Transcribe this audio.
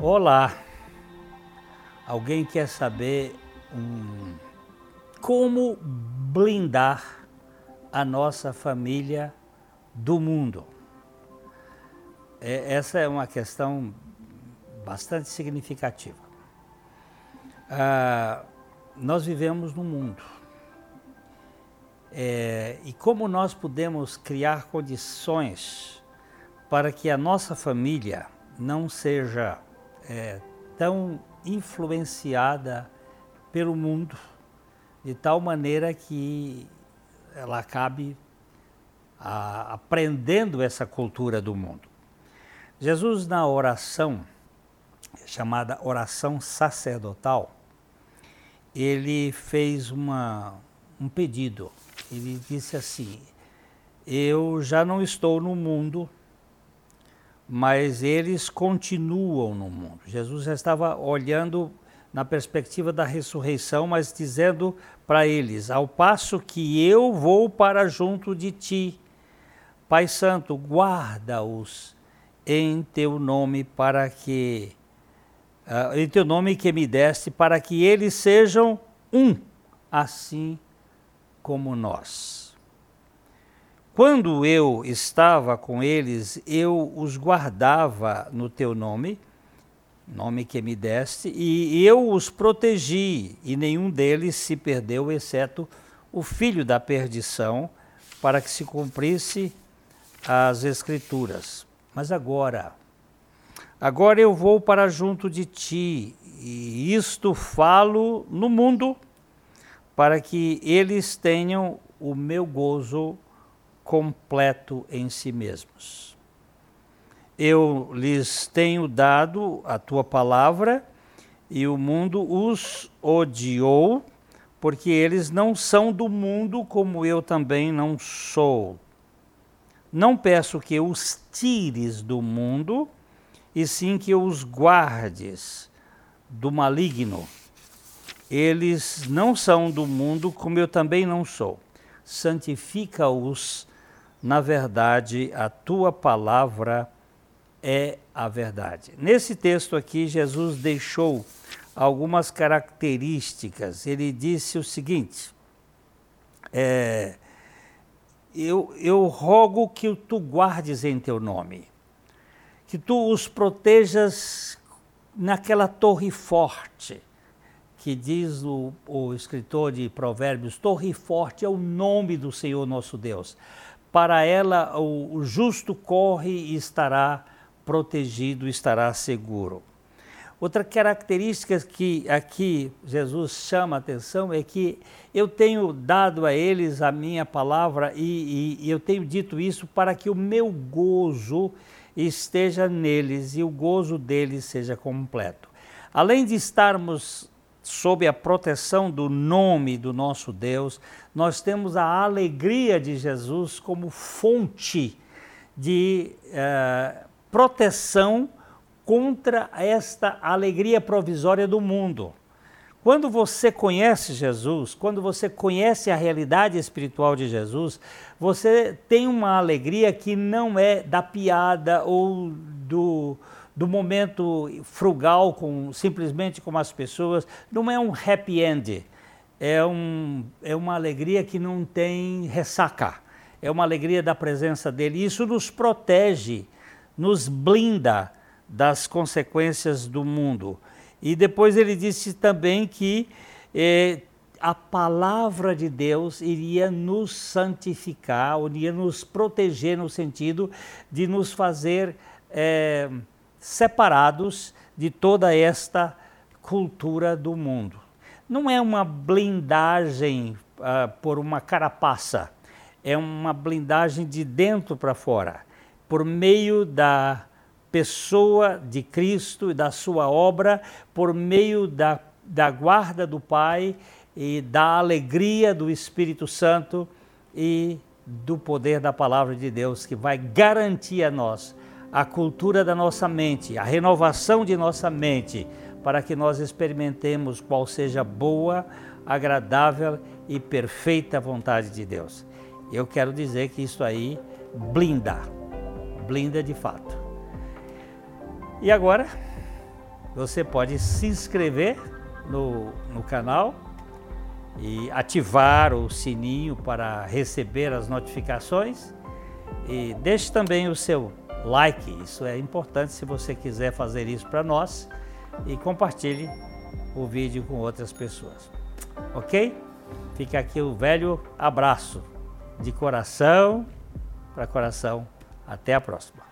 Olá! Alguém quer saber como blindar a nossa família do mundo? É, essa é uma questão bastante significativa. Ah, nós vivemos no mundo. É, e como nós podemos criar condições para que a nossa família não seja é, tão influenciada pelo mundo, de tal maneira que ela acabe a, aprendendo essa cultura do mundo. Jesus, na oração, chamada oração sacerdotal, ele fez uma, um pedido. Ele disse assim: Eu já não estou no mundo, mas eles continuam no mundo. Jesus já estava olhando na perspectiva da ressurreição, mas dizendo para eles: Ao passo que eu vou para junto de ti, Pai Santo, guarda-os em teu nome para que uh, em teu nome que me deste para que eles sejam um, assim como nós. Quando eu estava com eles, eu os guardava no teu nome, nome que me deste, e eu os protegi, e nenhum deles se perdeu, exceto o filho da perdição, para que se cumprisse as Escrituras. Mas agora, agora eu vou para junto de ti, e isto falo no mundo, para que eles tenham o meu gozo completo em si mesmos. Eu lhes tenho dado a tua palavra e o mundo os odiou, porque eles não são do mundo como eu também não sou. Não peço que os tires do mundo, e sim que os guardes do maligno. Eles não são do mundo como eu também não sou. Santifica-os na verdade, a tua palavra é a verdade. Nesse texto aqui, Jesus deixou algumas características. Ele disse o seguinte: é, eu, eu rogo que tu guardes em teu nome, que tu os protejas naquela torre forte, que diz o, o escritor de Provérbios: torre forte é o nome do Senhor nosso Deus para ela o, o justo corre e estará protegido, estará seguro. Outra característica que aqui Jesus chama a atenção é que eu tenho dado a eles a minha palavra e, e, e, eu tenho dito isso para que o meu gozo esteja neles e o gozo deles seja completo. Além de estarmos sob a proteção do nome do nosso Deus, nós temos a alegria de Jesus como fonte de uh, proteção contra esta alegria provisória do mundo. Quando você conhece Jesus, quando você conhece a realidade espiritual de Jesus, você tem uma alegria que não é da piada ou do, do momento frugal com simplesmente com as pessoas, não é um happy end. É, um, é uma alegria que não tem ressaca. É uma alegria da presença dele. Isso nos protege, nos blinda das consequências do mundo. E depois ele disse também que eh, a palavra de Deus iria nos santificar, iria nos proteger no sentido de nos fazer eh, separados de toda esta cultura do mundo. Não é uma blindagem uh, por uma carapaça, é uma blindagem de dentro para fora, por meio da pessoa de Cristo e da sua obra, por meio da, da guarda do Pai e da alegria do Espírito Santo e do poder da palavra de Deus que vai garantir a nós a cultura da nossa mente, a renovação de nossa mente, para que nós experimentemos qual seja boa, agradável e perfeita vontade de Deus. Eu quero dizer que isso aí blinda, blinda de fato. E agora você pode se inscrever no, no canal e ativar o sininho para receber as notificações e deixe também o seu like, isso é importante se você quiser fazer isso para nós e compartilhe o vídeo com outras pessoas. Ok? Fica aqui o velho abraço de coração para coração. Até a próxima.